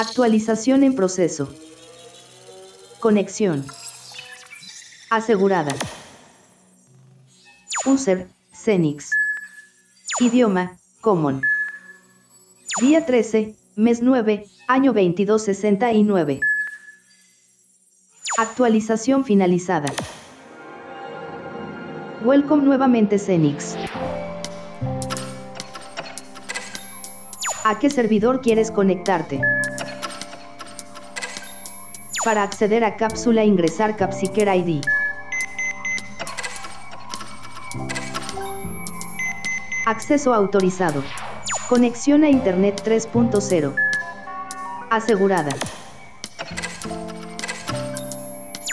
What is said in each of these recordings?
Actualización en proceso. Conexión. Asegurada. User, Cenix. Idioma, Common. Día 13, mes 9, año 2269. Actualización finalizada. Welcome nuevamente Cenix. ¿A qué servidor quieres conectarte? Para acceder a cápsula ingresar Capsiker ID. Acceso autorizado. Conexión a Internet 3.0. Asegurada.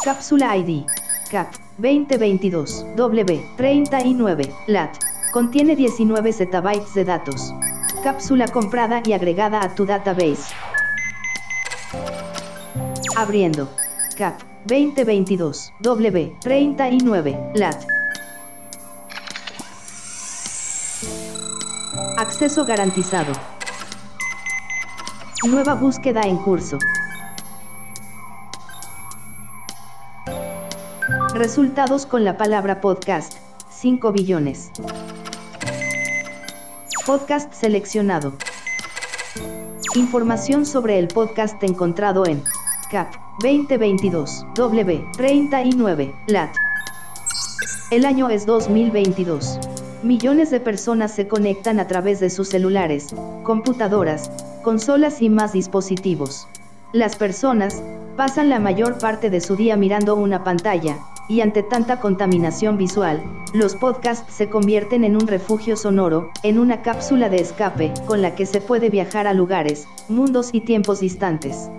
Cápsula ID. CAP 2022 W39 LAT. Contiene 19 zettabytes de datos. Cápsula comprada y agregada a tu database. Abriendo. CAP 2022 W39 LAT. Acceso garantizado. Nueva búsqueda en curso. Resultados con la palabra podcast. 5 billones. Podcast seleccionado. Información sobre el podcast encontrado en CAP 2022 W39 LAT. El año es 2022. Millones de personas se conectan a través de sus celulares, computadoras, consolas y más dispositivos. Las personas pasan la mayor parte de su día mirando una pantalla, y ante tanta contaminación visual, los podcasts se convierten en un refugio sonoro, en una cápsula de escape, con la que se puede viajar a lugares, mundos y tiempos distantes.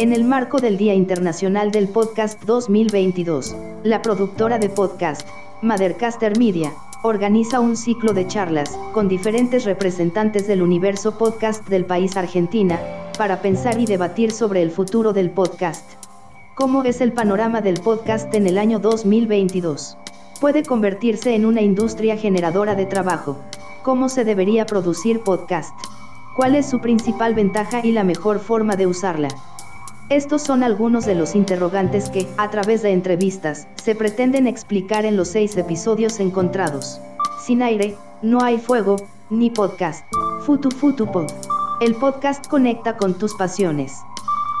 En el marco del Día Internacional del Podcast 2022, la productora de podcast, Mothercaster Media, organiza un ciclo de charlas, con diferentes representantes del universo podcast del país Argentina, para pensar y debatir sobre el futuro del podcast. ¿Cómo es el panorama del podcast en el año 2022? ¿Puede convertirse en una industria generadora de trabajo? ¿Cómo se debería producir podcast? ¿Cuál es su principal ventaja y la mejor forma de usarla? Estos son algunos de los interrogantes que, a través de entrevistas, se pretenden explicar en los seis episodios encontrados. Sin aire, no hay fuego, ni podcast. Futu Futu Pod. El podcast conecta con tus pasiones.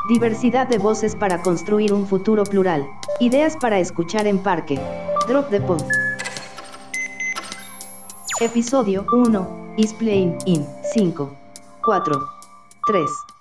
Diversidad de voces para construir un futuro plural. Ideas para escuchar en parque. Drop the Pod. Episodio 1. Is playing in 5, 4, 3.